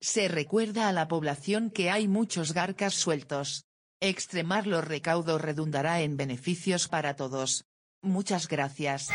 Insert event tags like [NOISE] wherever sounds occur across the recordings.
Se recuerda a la población que hay muchos garcas sueltos. Extremar los recaudos redundará en beneficios para todos. Muchas gracias.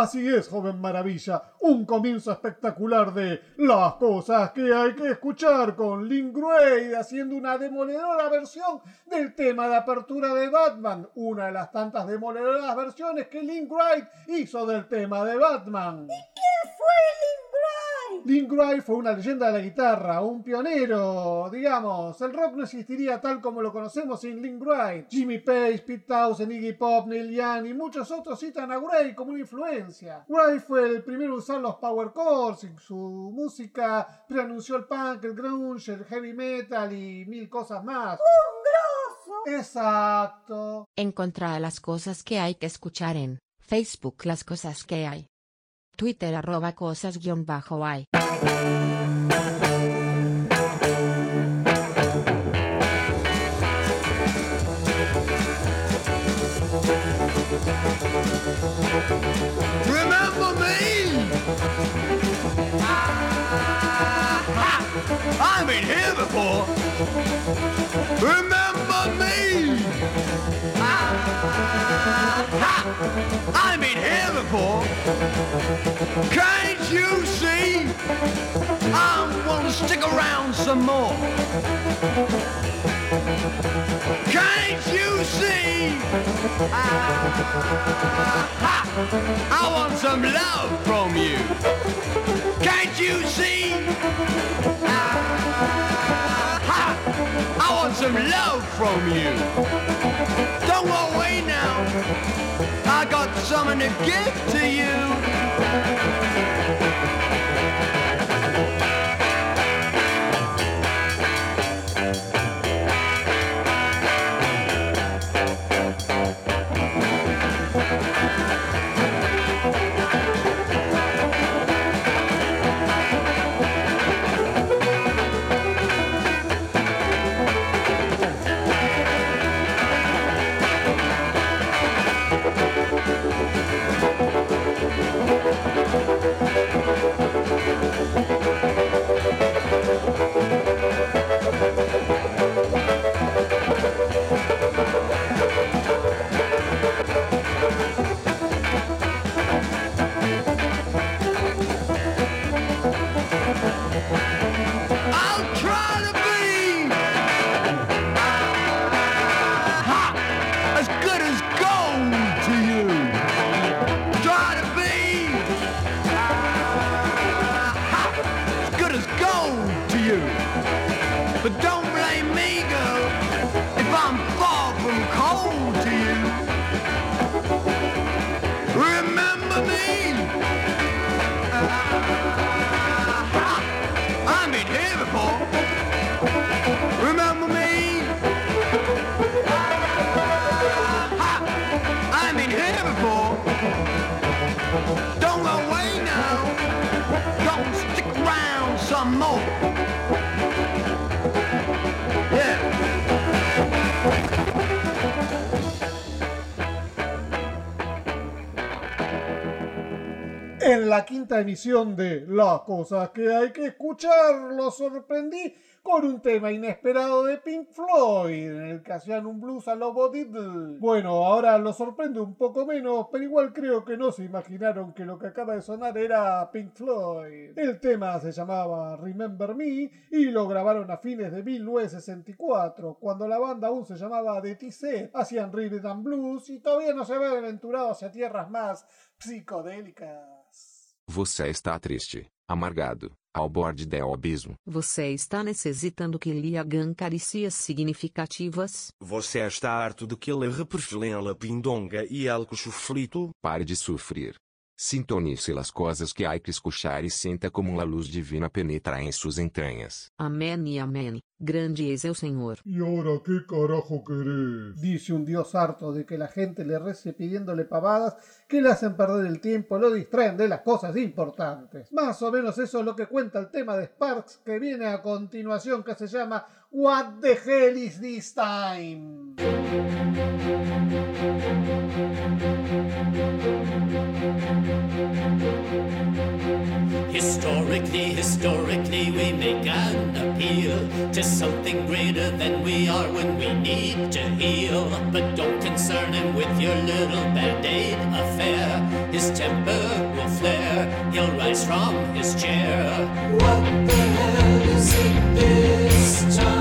Así es, joven maravilla, un comienzo espectacular de las cosas que hay que escuchar con Link Wright haciendo una demoledora versión del tema de apertura de Batman, una de las tantas demoledoras versiones que Link Wright hizo del tema de Batman. ¿Y quién fue Link Link Wright fue una leyenda de la guitarra, un pionero, digamos. El rock no existiría tal como lo conocemos sin Link Wright. Jimmy Page, Pete Townsend, Iggy Pop, Neil Young y muchos otros citan a Wright como una influencia. Wright fue el primero en usar los power chords en su música, preanunció el punk, el grunge, el heavy metal y mil cosas más. ¡Un grosso! Exacto. Encontrar las cosas que hay que escuchar en Facebook, las cosas que hay. Twitter arroba cosas guion bajo hay. Remember me? Here before. Can't you see? I want to stick around some more. Can't you see? Ah, I want some love from you. Can't you see? Ah, want some love from you. Don't go away now. I got something to give to you. La quinta emisión de Las cosas que hay que escuchar, lo sorprendí con un tema inesperado de Pink Floyd, en el que hacían un blues a lo Bo Diddley. Bueno, ahora lo sorprende un poco menos, pero igual creo que no se imaginaron que lo que acaba de sonar era Pink Floyd. El tema se llamaba Remember Me y lo grabaron a fines de 1964, cuando la banda aún se llamaba The TC, hacían rhythm and blues y todavía no se habían aventurado hacia tierras más psicodélicas. Você está triste, amargado, ao borde do abismo. Você está necessitando que lhe hagam carícias significativas? Você está harto de que ele reperfelem a pindonga e el frito? Pare de sofrer. Sintonize as coisas que há que escuchar e senta como a luz divina penetra em suas entranhas. Amém e amém. Grande es el Señor. ¿Y ahora qué carajo querés? Dice un dios harto de que la gente le rece pidiéndole pavadas que le hacen perder el tiempo, lo distraen de las cosas importantes. Más o menos eso es lo que cuenta el tema de Sparks que viene a continuación que se llama What the hell is this time? Historically, historically, we make an appeal to something greater than we are when we need to heal. But don't concern him with your little band aid affair. His temper will flare, he'll rise from his chair. What the hell is it this time?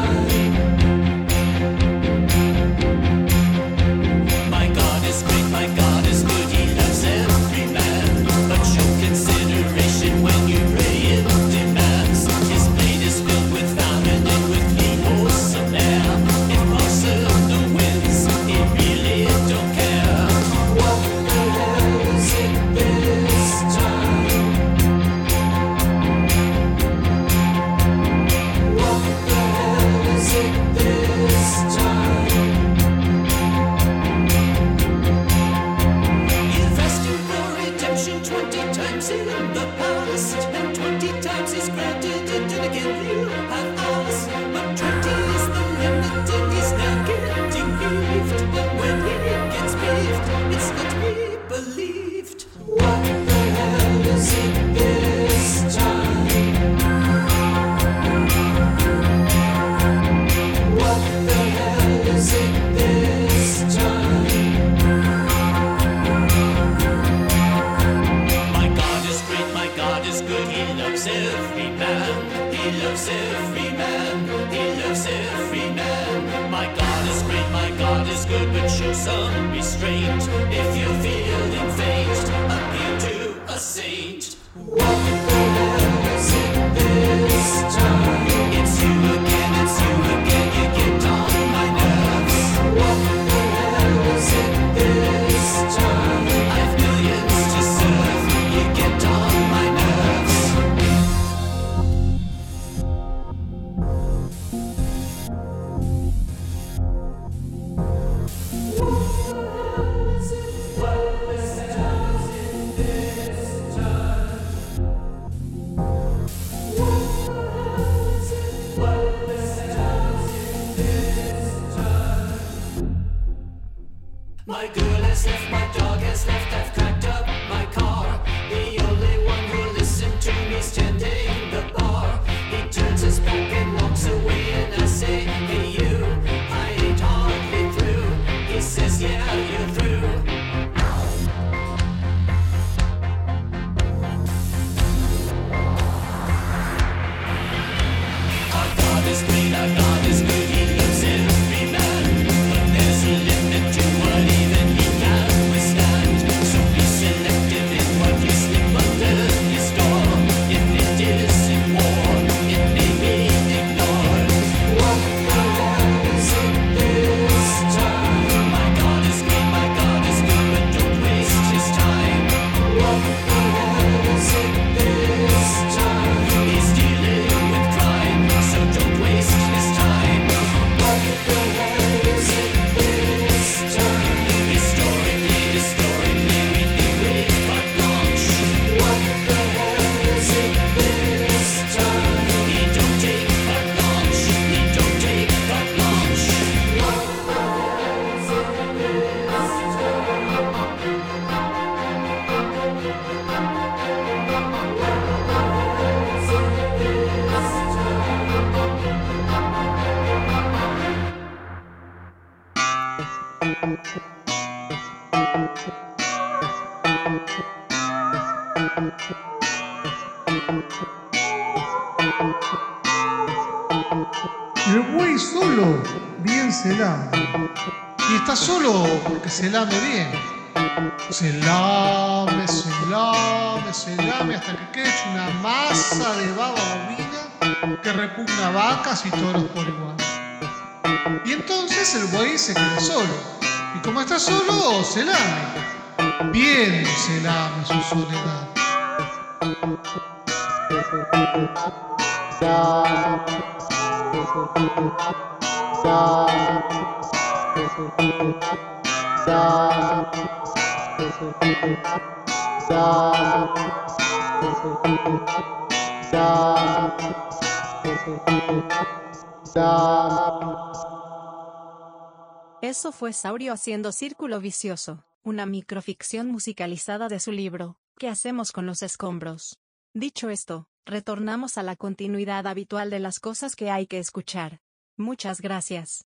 se lame bien. Se lame, se lame, se lame hasta que quede hecho una masa de baba bovina que repugna vacas y toros por igual. Y entonces el buey se queda solo. Y como está solo, se lame. Bien se lame su soledad. Eso fue Saurio haciendo Círculo Vicioso, una microficción musicalizada de su libro, ¿Qué hacemos con los escombros? Dicho esto, retornamos a la continuidad habitual de las cosas que hay que escuchar. Muchas gracias.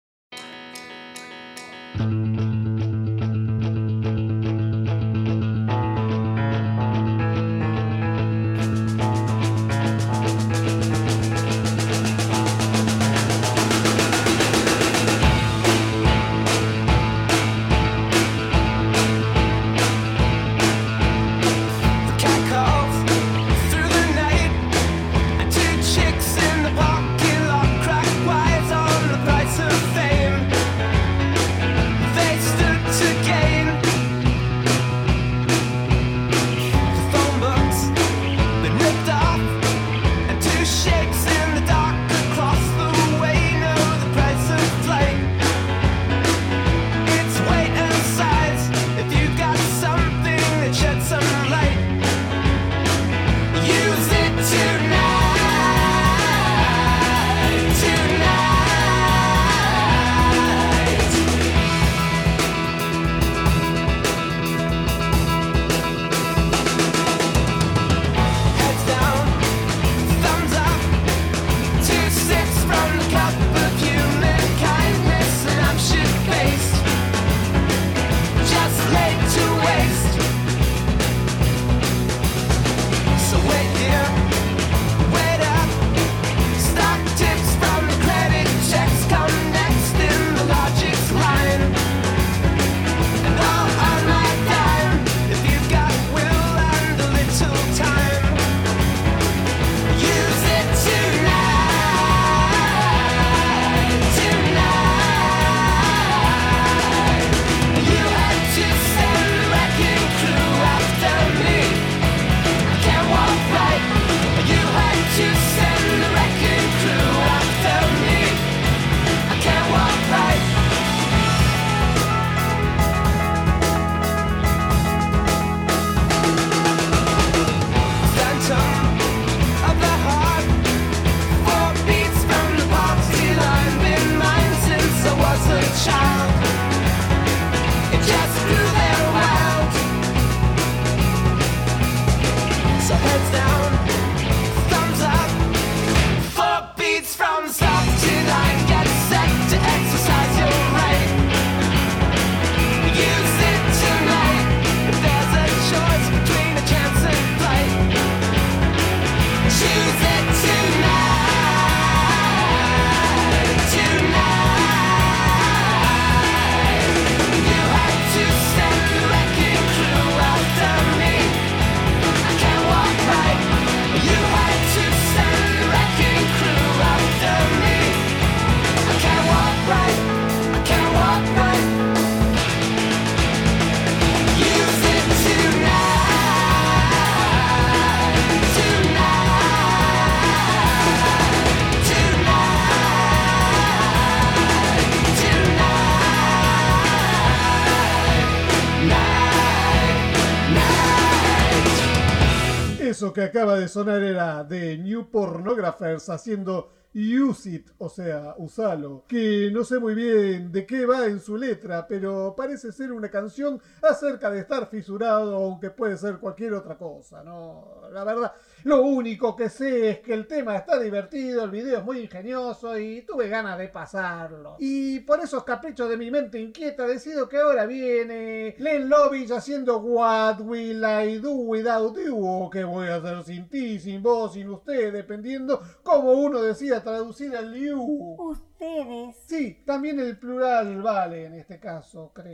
que acaba de sonar era de New Pornographers haciendo Use It, o sea, usalo, que no sé muy bien de qué va en su letra, pero parece ser una canción acerca de estar fisurado, aunque puede ser cualquier otra cosa, ¿no? La verdad, lo único que sé es que el tema está divertido, el video es muy ingenioso y tuve ganas de pasarlo. Y por esos caprichos de mi mente inquieta decido que ahora viene Len Lovich haciendo What Will I Do Without You o qué voy a hacer sin ti, sin vos, sin usted, dependiendo cómo uno decida traducir el you. Ustedes. Sí, también el plural vale en este caso, creo.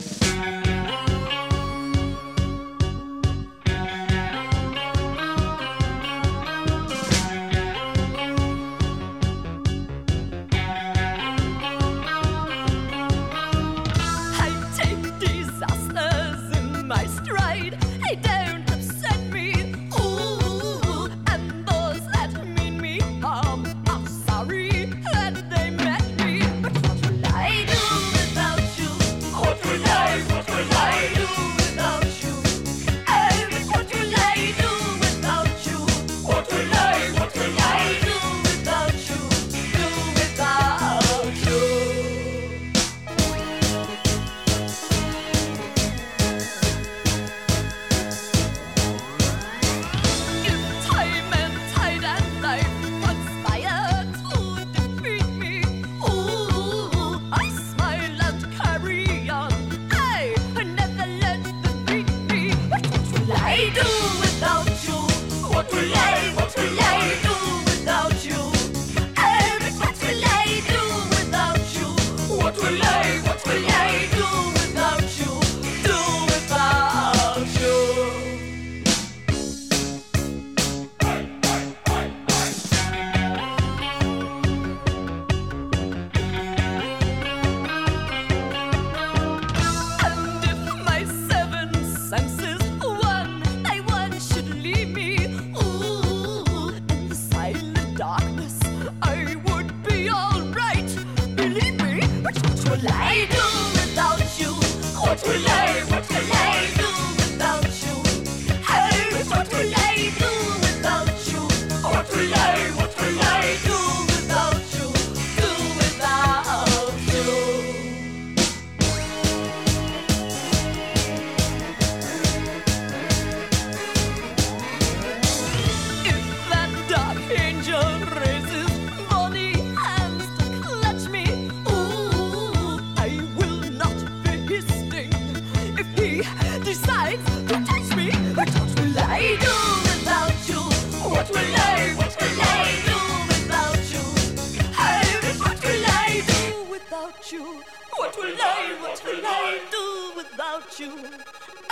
You?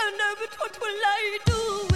Oh no, but what will I do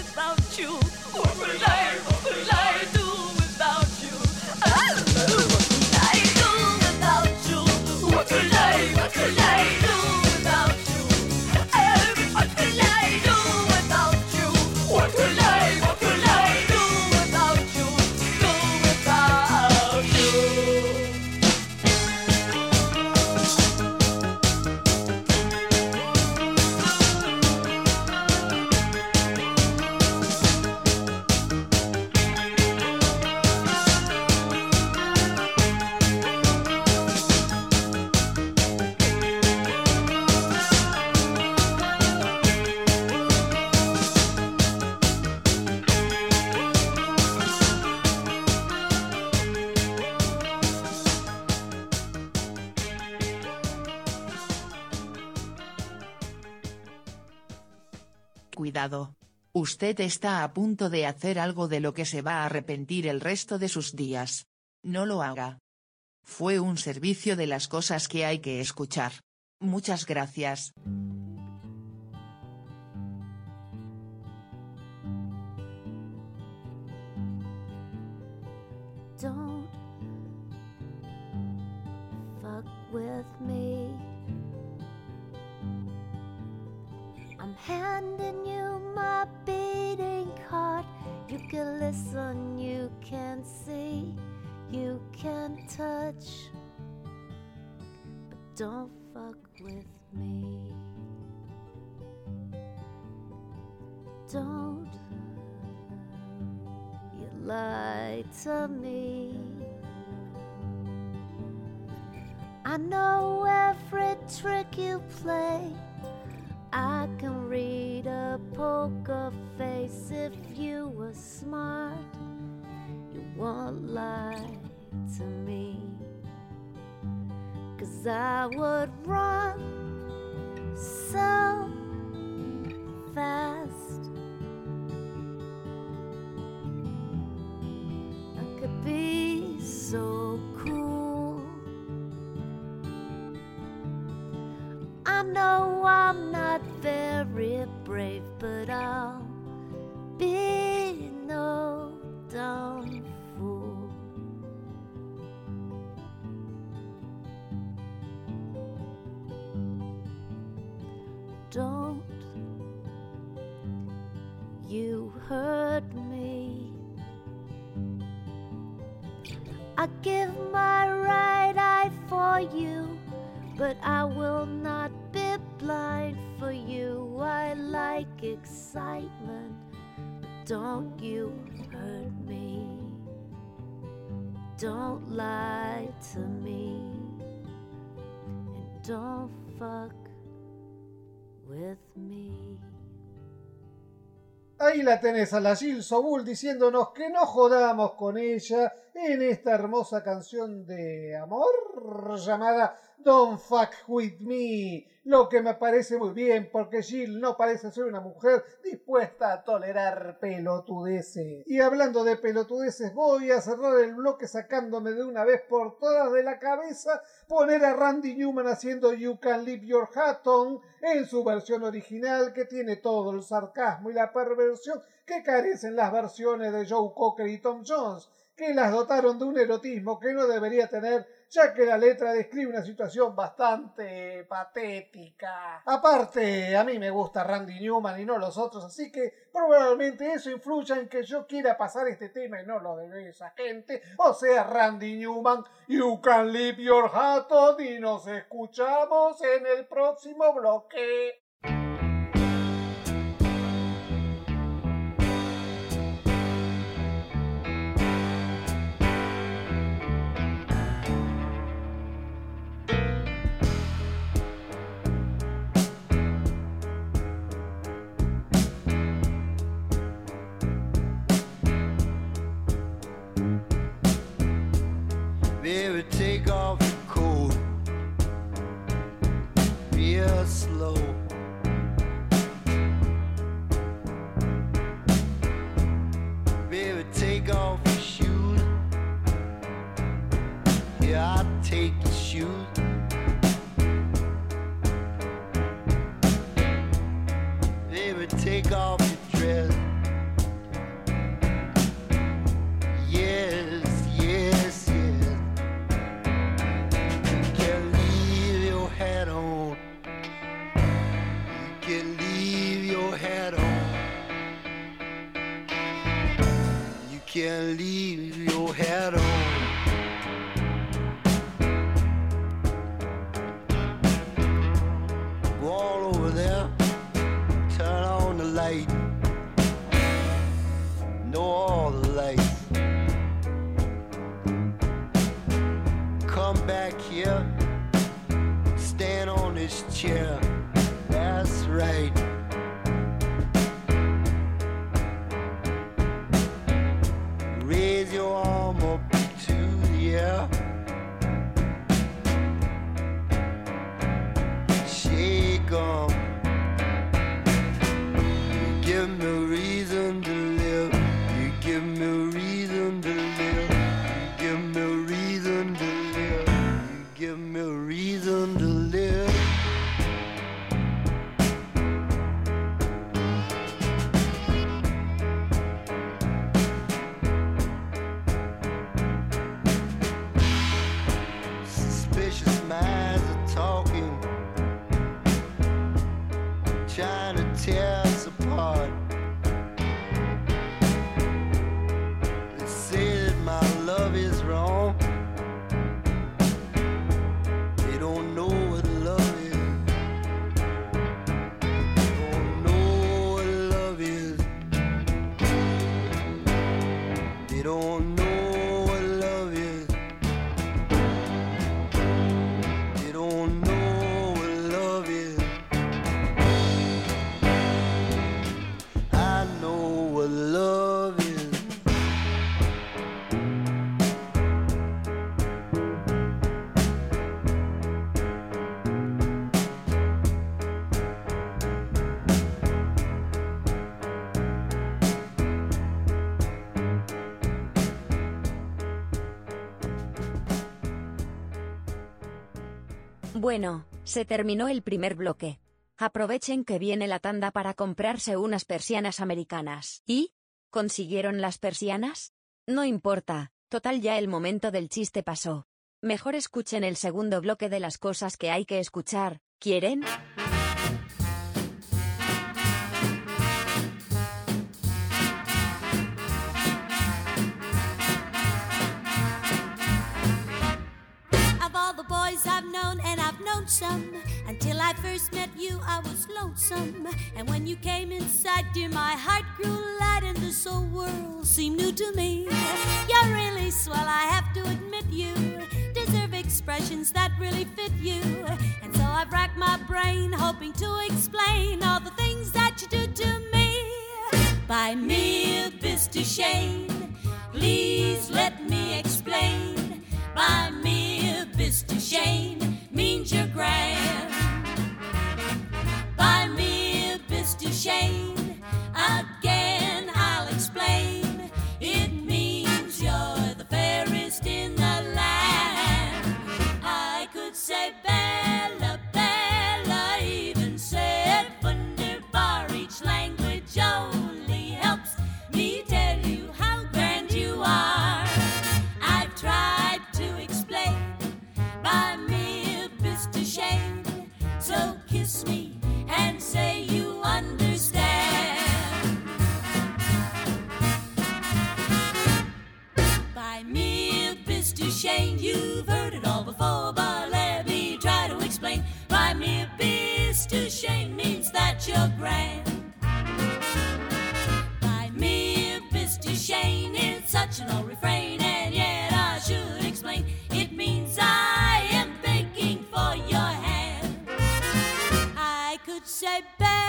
Usted está a punto de hacer algo de lo que se va a arrepentir el resto de sus días. No lo haga. Fue un servicio de las cosas que hay que escuchar. Muchas gracias. Can listen, you can see, you can touch. But don't like excitement, but don't you hurt me. Don't lie to me, and don't fuck with me. Ahí la tenés a la Jill Sobul diciéndonos que no jodamos con ella en esta hermosa canción de amor llamada Don't Fuck With Me. Lo que me parece muy bien porque Jill no parece ser una mujer dispuesta a tolerar pelotudeces. Y hablando de pelotudeces, voy a cerrar el bloque sacándome de una vez por todas de la cabeza poner a Randy Newman haciendo You Can Leave Your Hat On en su versión original que tiene todo el sarcasmo y la perversión que carecen las versiones de Joe Cocker y Tom Jones, que las dotaron de un erotismo que no debería tener ya que la letra describe una situación bastante patética. Aparte, a mí me gusta Randy Newman y no los otros, así que probablemente eso influya en que yo quiera pasar este tema y no lo de esa gente. O sea, Randy Newman, You Can Leave Your Hat On y nos escuchamos en el próximo bloque. Take off your dress. Yes, yes, yes. You can leave your hat on. You can leave your hat on. You can leave you. Bueno, se terminó el primer bloque. Aprovechen que viene la tanda para comprarse unas persianas americanas. ¿Y? ¿Consiguieron las persianas? No importa, total ya el momento del chiste pasó. Mejor escuchen el segundo bloque de las cosas que hay que escuchar, ¿quieren? Boys I've known, and I've known some, until I first met you, I was lonesome. And when you came inside, dear, my heart grew light, and this whole world seemed new to me. You're really swell, I have to admit you deserve expressions that really fit you. And so I've racked my brain, hoping to explain all the things that you do to me. Buy me a Mr. Shane, please let me explain. Buy me a Mr. Shane means you're grand. Buy me a Mr. Shane again, I'll explain. It means you're the fairest in You've heard it all before, but let me try to explain. By me, Mr. Shane means that you're grand. By me, Mr. Shane, it's such an old refrain, and yet I should explain. It means I am begging for your hand. I could say Bella,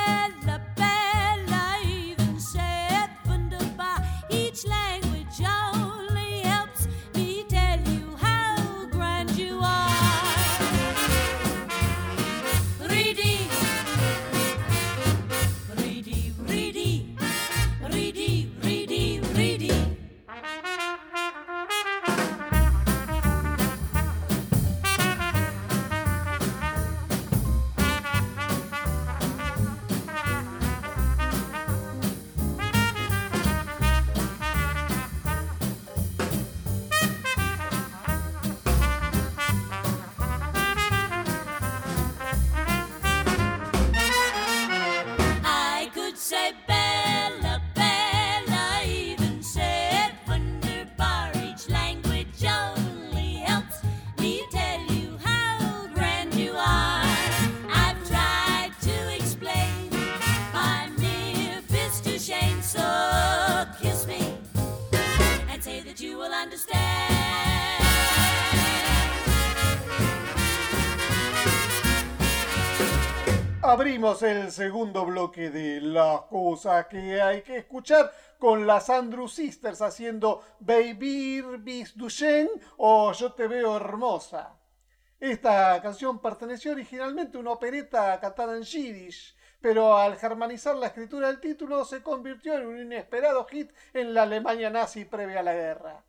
Abrimos el segundo bloque de las cosas que hay que escuchar con las Andrew Sisters haciendo Baby Bis Duchen o Yo te veo hermosa. Esta canción perteneció originalmente a una opereta cantada en yiddish, pero al germanizar la escritura del título se convirtió en un inesperado hit en la Alemania nazi previa a la guerra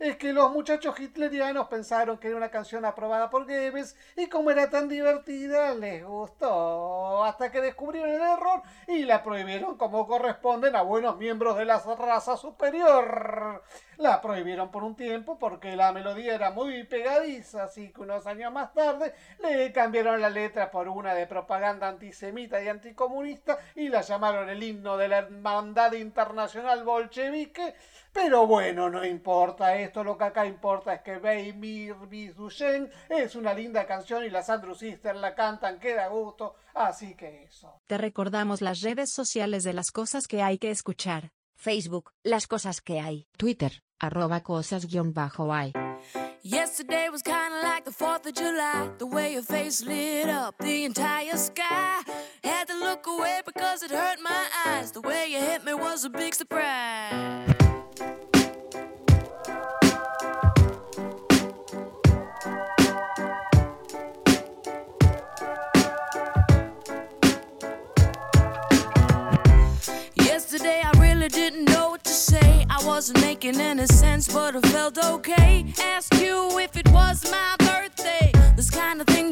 es que los muchachos hitlerianos pensaron que era una canción aprobada por Goebbels y como era tan divertida les gustó hasta que descubrieron el error y la prohibieron como corresponden a buenos miembros de la raza superior. La prohibieron por un tiempo porque la melodía era muy pegadiza, así que unos años más tarde le cambiaron la letra por una de propaganda antisemita y anticomunista y la llamaron el himno de la Hermandad Internacional Bolchevique. Pero bueno, no importa esto, lo que acá importa es que Beimir Bisduchen es una linda canción y las Andrew Sisters la cantan, queda gusto, así que eso. Te recordamos las redes sociales de las cosas que hay que escuchar. Facebook, las cosas que hay. Twitter, arroba cosas-hay. Yesterday was kinda like the 4th of July. The way your face lit up the entire sky. Had to look away because it hurt my eyes. The way you hit me was a big surprise. Wasn't making any sense, but I felt okay. Asked you if it was my birthday. This kind of thing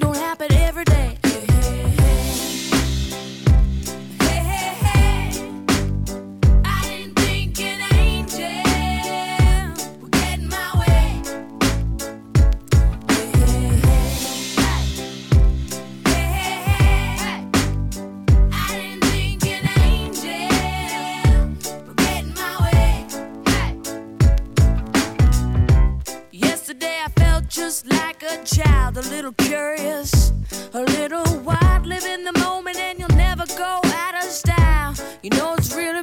just like a child, a little curious, a little wild. Live in the moment and you'll never go out of style. You know it's really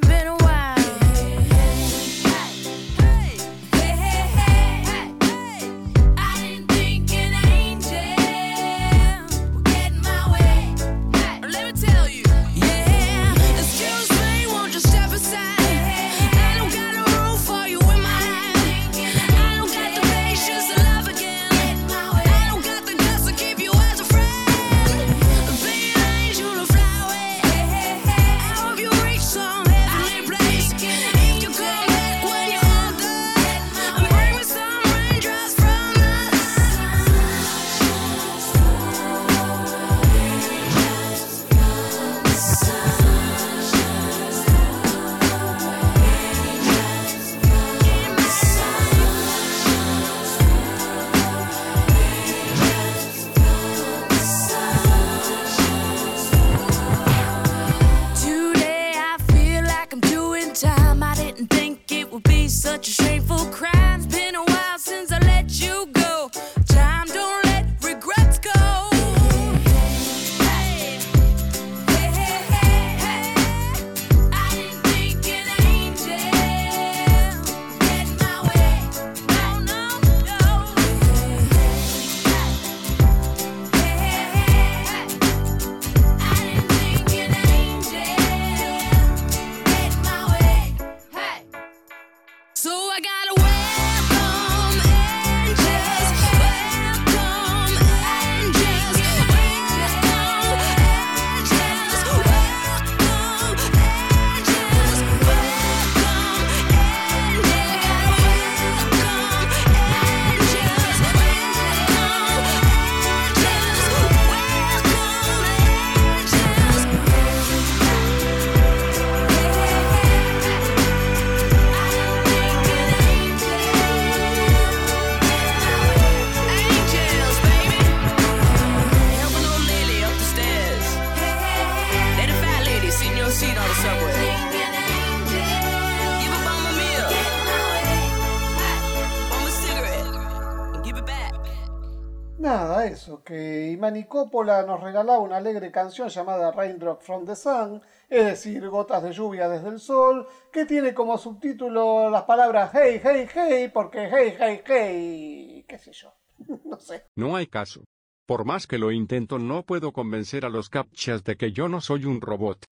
Coppola nos regalaba una alegre canción llamada Raindrop from the Sun, es decir, gotas de lluvia desde el sol, que tiene como subtítulo las palabras hey, hey, hey, porque hey, hey, hey, qué sé yo, [LAUGHS] no sé. No hay caso. Por más que lo intento no puedo convencer a los captchas de que yo no soy un robot.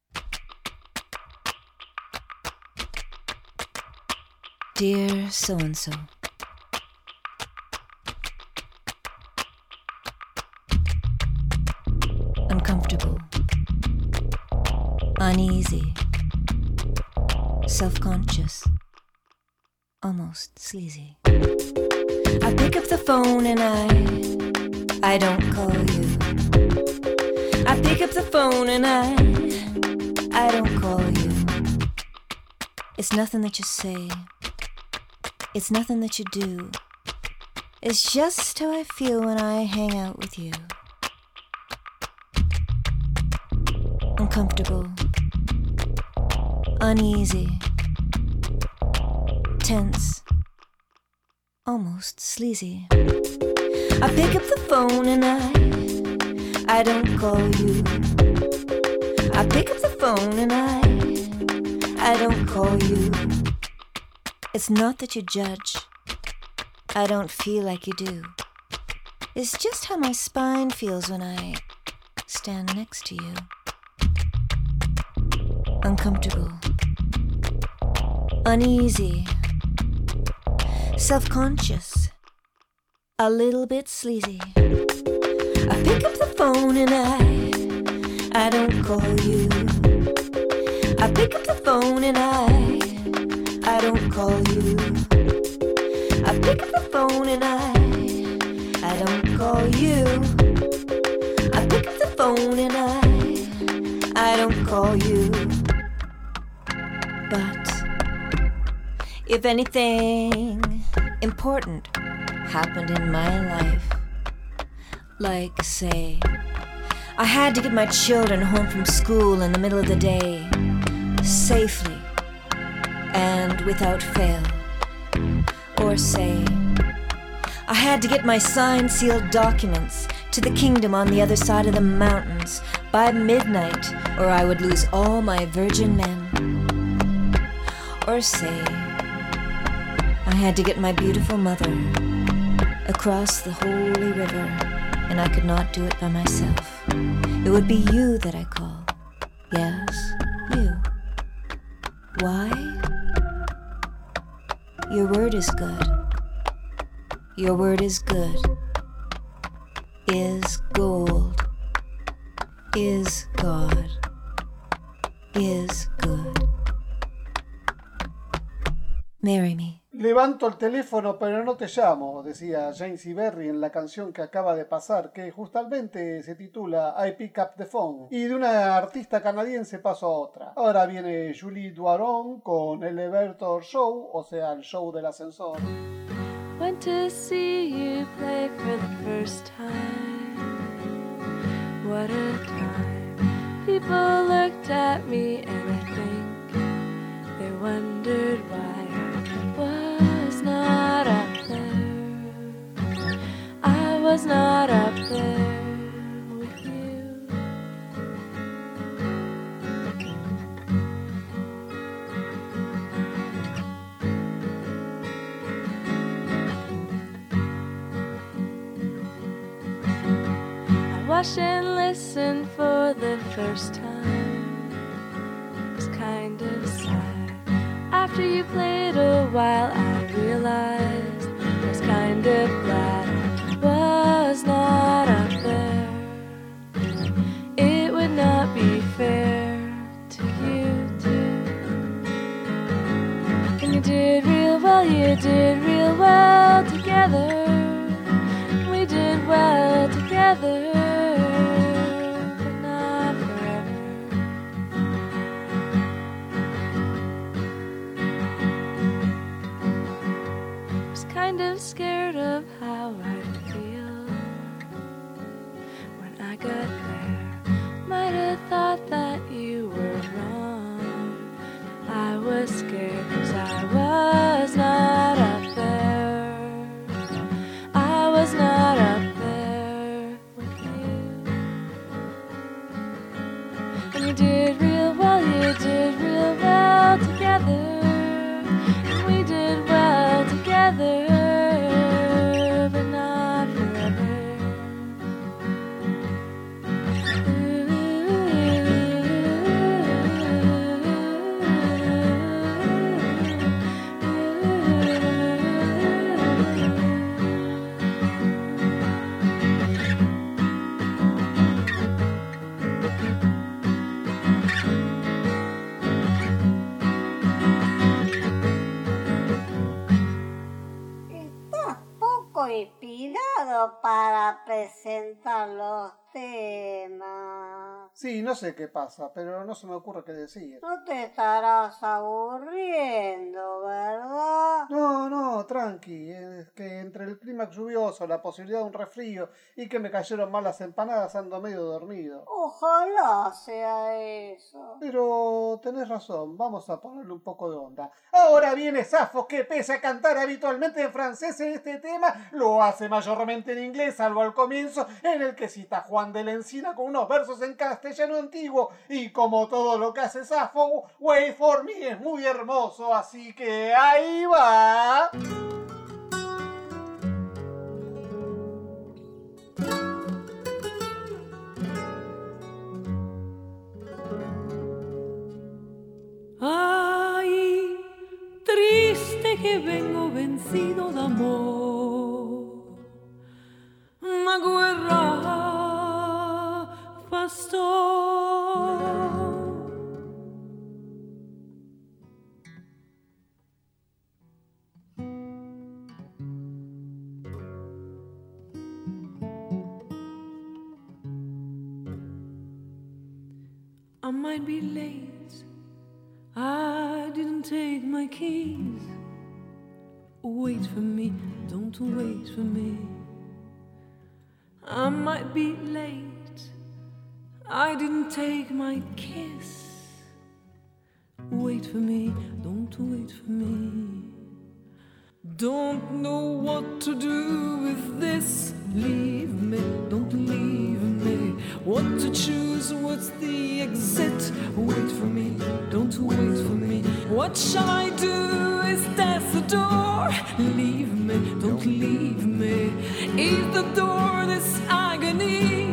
Dear so and so. Uneasy. Self conscious. Almost sleazy. I pick up the phone and I. I don't call you. I pick up the phone and I. I don't call you. It's nothing that you say. It's nothing that you do. It's just how I feel when I hang out with you. Uncomfortable. Uneasy. Tense. Almost sleazy. I pick up the phone and I. I don't call you. I pick up the phone and I. I don't call you. It's not that you judge. I don't feel like you do. It's just how my spine feels when I stand next to you. Uncomfortable. Uneasy. Self conscious. A little bit sleazy. I pick up the phone and I. I don't call you. I pick up the phone and I. I don't call you. I pick up the phone and I. I don't call you. I pick up the phone and I. I don't call you. If anything important happened in my life, like, say, I had to get my children home from school in the middle of the day, safely and without fail. Or say, I had to get my signed, sealed documents to the kingdom on the other side of the mountains by midnight, or I would lose all my virgin men. Or say, I had to get my beautiful mother across the holy river, and I could not do it by myself. It would be you that I call. Yes, you. Why? Your word is good. Your word is good. Is gold. Is God. Is good. Marry me. Levanto el teléfono pero no te llamo, decía James E. Berry en la canción que acaba de pasar, que justamente se titula I Pick Up the Phone. Y de una artista canadiense paso a otra. Ahora viene Julie Duaron con Elevator Show, o sea, el show del ascensor. Went to see you play for the first time. What a time. People looked at me and I think they wondered why not up there. I was not up there with you. I watched and listened for the first time. It was kind of sad. After you played a while, I realized I was kind of glad I was not up there. It would not be fair to you too. And you did real well, you did real well together. We did well together. of para presentar los temas. Sí, no sé qué pasa, pero no se me ocurre qué decir. No te estarás aburriendo, ¿verdad? No, no, tranqui. Es que entre el clima lluvioso, la posibilidad de un resfrío y que me cayeron mal las empanadas ando medio dormido. Ojalá sea eso. Pero tenés razón, vamos a ponerle un poco de onda. Ahora viene Safo, que pese a cantar habitualmente en francés en este tema, lo hace mayormente en inglés, salvo al comienzo, en el que cita Juan de la Encina con unos versos en castellano antiguo. Y como todo lo que hace Safo, Wait for Me es muy hermoso, así que ahí va. Ay, triste que vengo vencido de amor. Wait for me. I might be late. I didn't take my kiss. Wait for me, don't wait for me. Don't know what to do with this. Leave me, don't leave me. What to choose, what's the exit? Wait for me, don't wait for me. What shall I do? Is that the door? Leave me, don't leave me. Is the door this agony?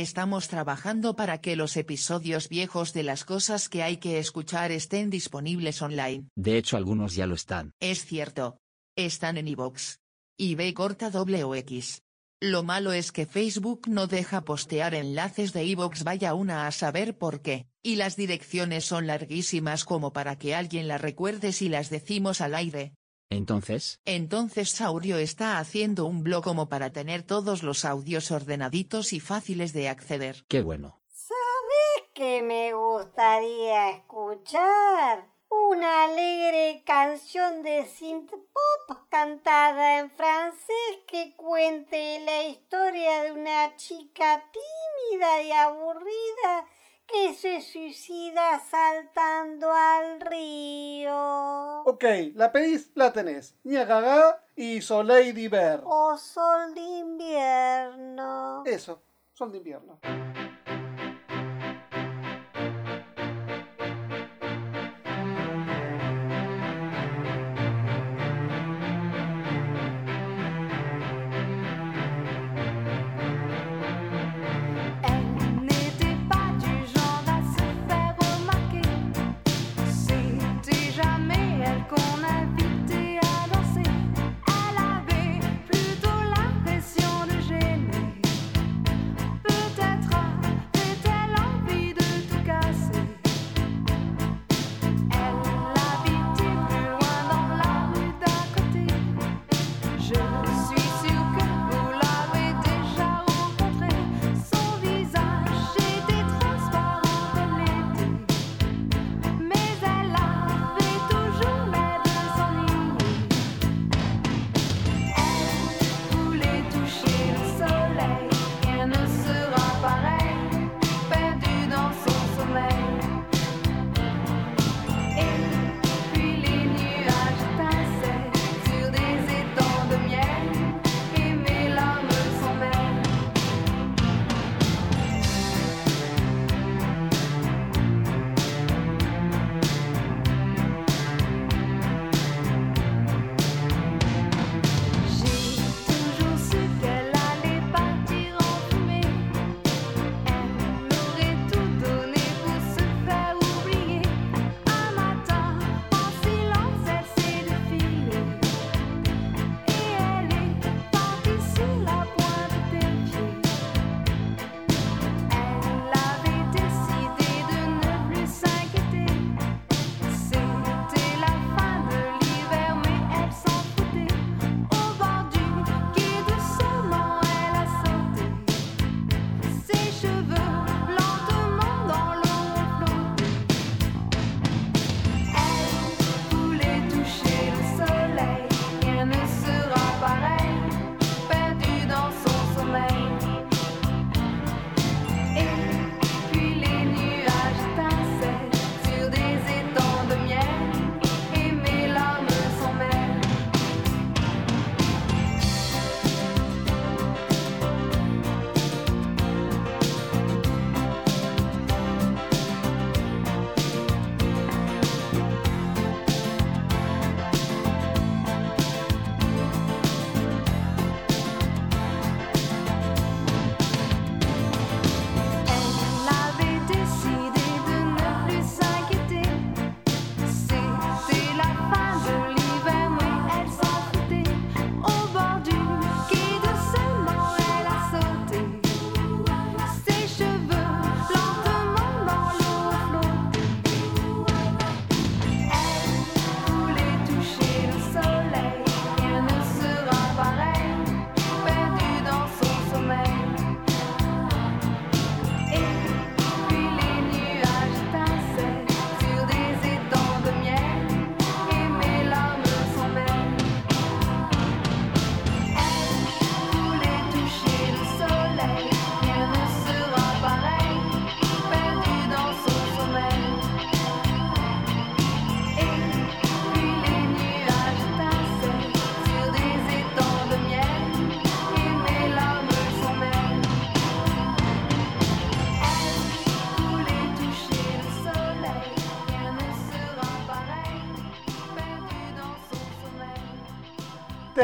Estamos trabajando para que los episodios viejos de las cosas que hay que escuchar estén disponibles online. De hecho, algunos ya lo están. Es cierto. Están en iVoox. Y B corta doble o X. Lo malo es que Facebook no deja postear enlaces de iVoox vaya una a saber por qué, y las direcciones son larguísimas como para que alguien las recuerde si las decimos al aire. Entonces, Entonces Saurio está haciendo un blog como para tener todos los audios ordenaditos y fáciles de acceder. qué bueno. ¿Sabes qué me gustaría escuchar? Una alegre canción de synth pop cantada en francés que cuente la historia de una chica tímida y aburrida que se suicida saltando al río. Ok, la pedís, la tenés. Nia Gaga y Soleil d'hiver. O sol de invierno. Eso, sol de invierno.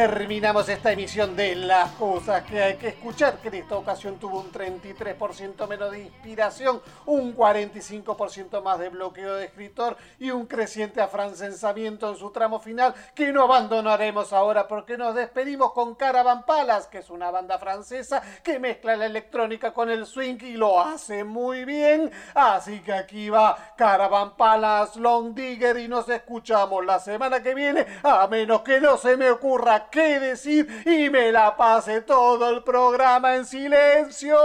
Terminamos esta emisión de las cosas que hay que escuchar, que en esta ocasión tuvo un 33% menos de inspiración, un 45% más de bloqueo de escritor y un creciente afrancesamiento en su tramo final, que no abandonaremos ahora porque nos despedimos con Caravan Palace, que es una banda francesa que mezcla la electrónica con el swing y lo hace muy bien. Así que aquí va Caravan Palace, Long Digger y nos escuchamos la semana que viene, a menos que no se me ocurra qué decir y me la pase todo el programa en silencio.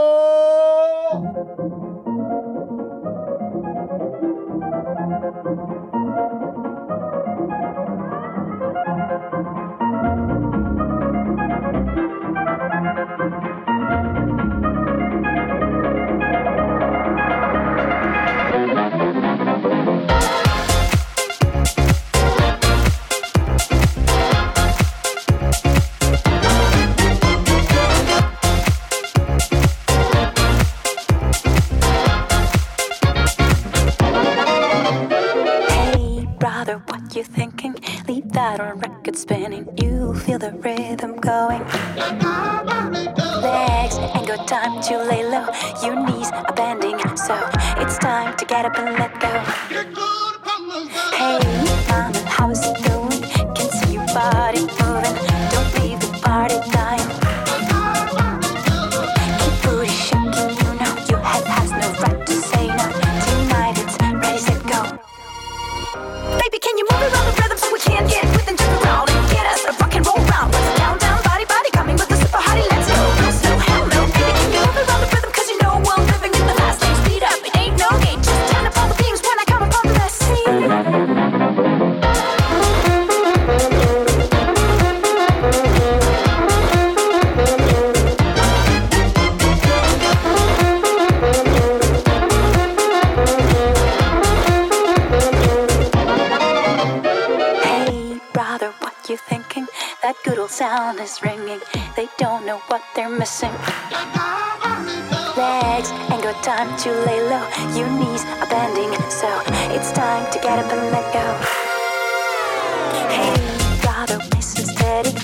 Hey, brother, what you thinking? Leave that on record spinning. You feel the rhythm going. Legs ain't got time to lay low. Your knees are bending, so it's time to get up and let go. Hey, mama, how's it going? Can see your body is ringing. They don't know what they're missing. Legs ain't got time to lay low. Your knees are bending, so it's time to get up and let go. Hey, brother, listen steady.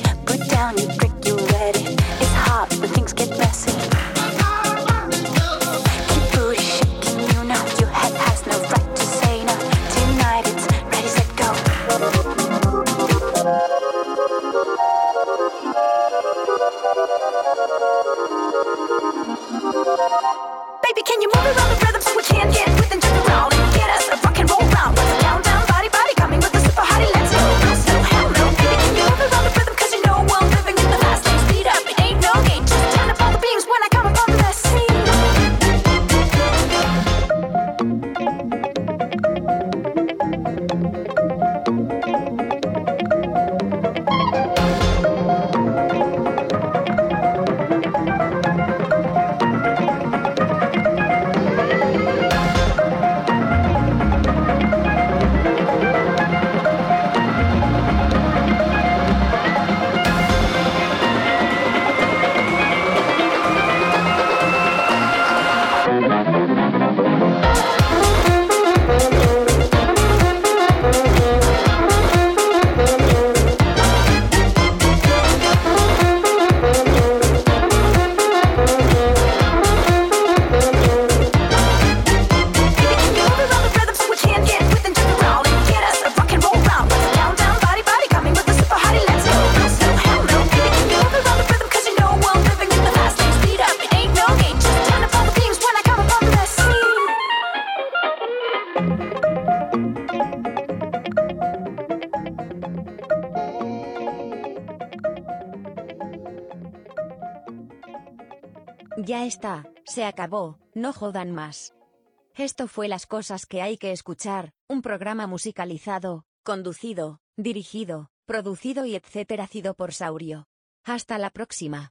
Acabó, no jodan más. Esto fue las cosas que hay que escuchar, un programa musicalizado, conducido, dirigido, producido y etcétera sido por Saurio. Hasta la próxima.